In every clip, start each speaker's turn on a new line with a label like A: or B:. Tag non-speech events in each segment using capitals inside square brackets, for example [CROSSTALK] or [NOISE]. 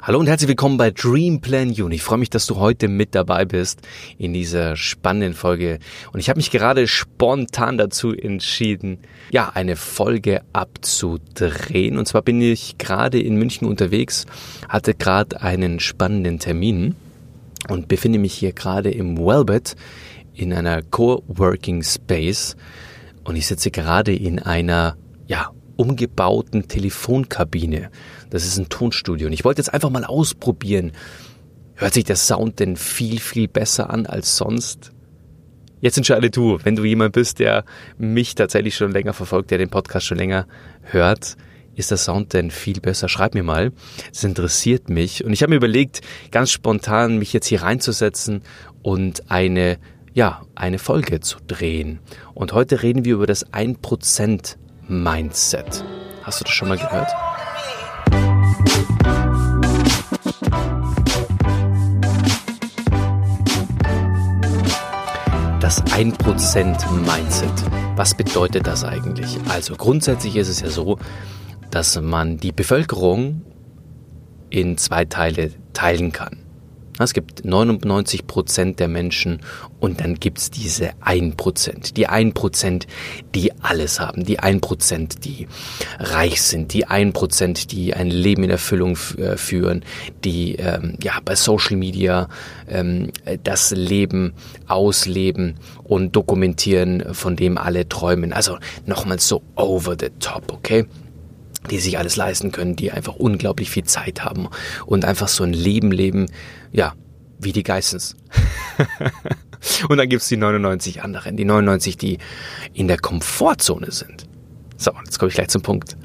A: Hallo und herzlich willkommen bei Dream Plan You. Ich freue mich, dass du heute mit dabei bist in dieser spannenden Folge. Und ich habe mich gerade spontan dazu entschieden, ja, eine Folge abzudrehen. Und zwar bin ich gerade in München unterwegs, hatte gerade einen spannenden Termin und befinde mich hier gerade im Wellbed in einer Coworking Space. Und ich sitze gerade in einer, ja, umgebauten Telefonkabine. Das ist ein Tonstudio. Und ich wollte jetzt einfach mal ausprobieren. Hört sich der Sound denn viel, viel besser an als sonst? Jetzt entscheide du, wenn du jemand bist, der mich tatsächlich schon länger verfolgt, der den Podcast schon länger hört, ist der Sound denn viel besser? Schreib mir mal. Es interessiert mich. Und ich habe mir überlegt, ganz spontan mich jetzt hier reinzusetzen und eine, ja, eine Folge zu drehen. Und heute reden wir über das 1% Mindset. Hast du das schon mal gehört? 1% Mindset. Was bedeutet das eigentlich? Also grundsätzlich ist es ja so, dass man die Bevölkerung in zwei Teile teilen kann. Es gibt 99 Prozent der Menschen und dann gibt's diese 1 Prozent. Die 1 Prozent, die alles haben. Die 1 Prozent, die reich sind. Die 1 Prozent, die ein Leben in Erfüllung äh, führen. Die ähm, ja bei Social Media ähm, das Leben ausleben und dokumentieren, von dem alle träumen. Also nochmal so over the top, okay? Die sich alles leisten können, die einfach unglaublich viel Zeit haben und einfach so ein Leben leben, ja, wie die Geissens. [LAUGHS] und dann gibt's die 99 anderen, die 99, die in der Komfortzone sind. So, jetzt komme ich gleich zum Punkt.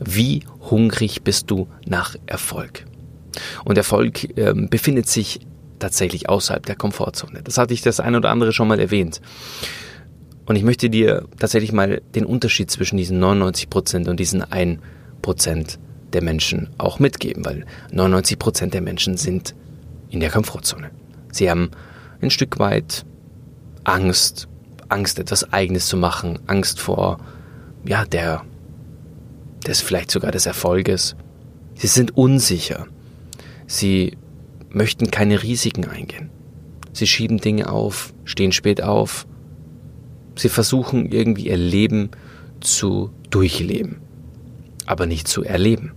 A: Wie hungrig bist du nach Erfolg? Und Erfolg ähm, befindet sich tatsächlich außerhalb der Komfortzone. Das hatte ich das ein oder andere schon mal erwähnt. Und ich möchte dir tatsächlich mal den Unterschied zwischen diesen 99 Prozent und diesen 1 Prozent der Menschen auch mitgeben, weil 99 Prozent der Menschen sind in der Komfortzone. Sie haben ein Stück weit Angst, Angst etwas Eigenes zu machen, Angst vor, ja, der, des vielleicht sogar des Erfolges. Sie sind unsicher. Sie möchten keine Risiken eingehen. Sie schieben Dinge auf, stehen spät auf, Sie versuchen irgendwie ihr Leben zu durchleben, aber nicht zu erleben.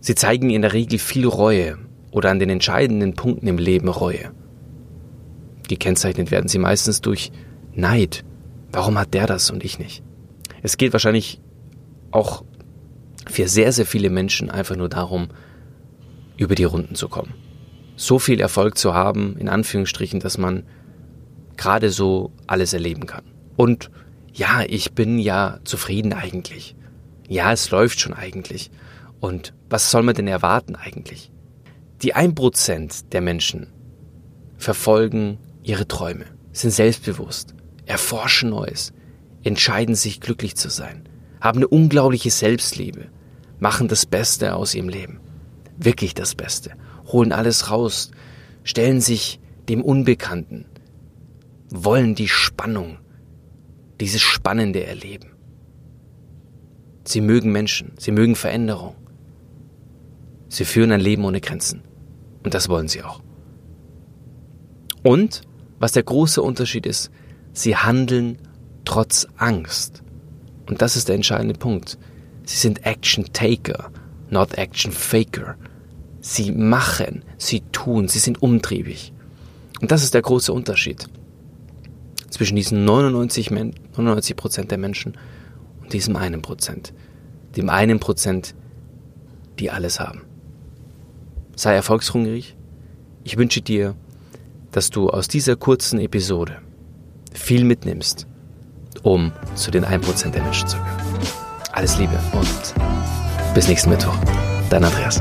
A: Sie zeigen in der Regel viel Reue oder an den entscheidenden Punkten im Leben Reue. Gekennzeichnet werden sie meistens durch Neid. Warum hat der das und ich nicht? Es geht wahrscheinlich auch für sehr, sehr viele Menschen einfach nur darum, über die Runden zu kommen. So viel Erfolg zu haben, in Anführungsstrichen, dass man gerade so alles erleben kann. Und ja, ich bin ja zufrieden eigentlich. Ja, es läuft schon eigentlich. Und was soll man denn erwarten eigentlich? Die 1% der Menschen verfolgen ihre Träume, sind selbstbewusst, erforschen Neues, entscheiden sich glücklich zu sein, haben eine unglaubliche Selbstliebe, machen das Beste aus ihrem Leben. Wirklich das Beste. Holen alles raus, stellen sich dem Unbekannten, wollen die Spannung, dieses Spannende erleben. Sie mögen Menschen, sie mögen Veränderung. Sie führen ein Leben ohne Grenzen. Und das wollen sie auch. Und, was der große Unterschied ist, sie handeln trotz Angst. Und das ist der entscheidende Punkt. Sie sind Action Taker, not Action Faker. Sie machen, sie tun, sie sind umtriebig. Und das ist der große Unterschied zwischen diesen 99 Prozent der Menschen und diesem einen Prozent. Dem einen Prozent, die alles haben. Sei erfolgshungrig. Ich wünsche dir, dass du aus dieser kurzen Episode viel mitnimmst, um zu den 1% der Menschen zu gehören. Alles Liebe und bis nächsten Mittwoch. Dein Andreas.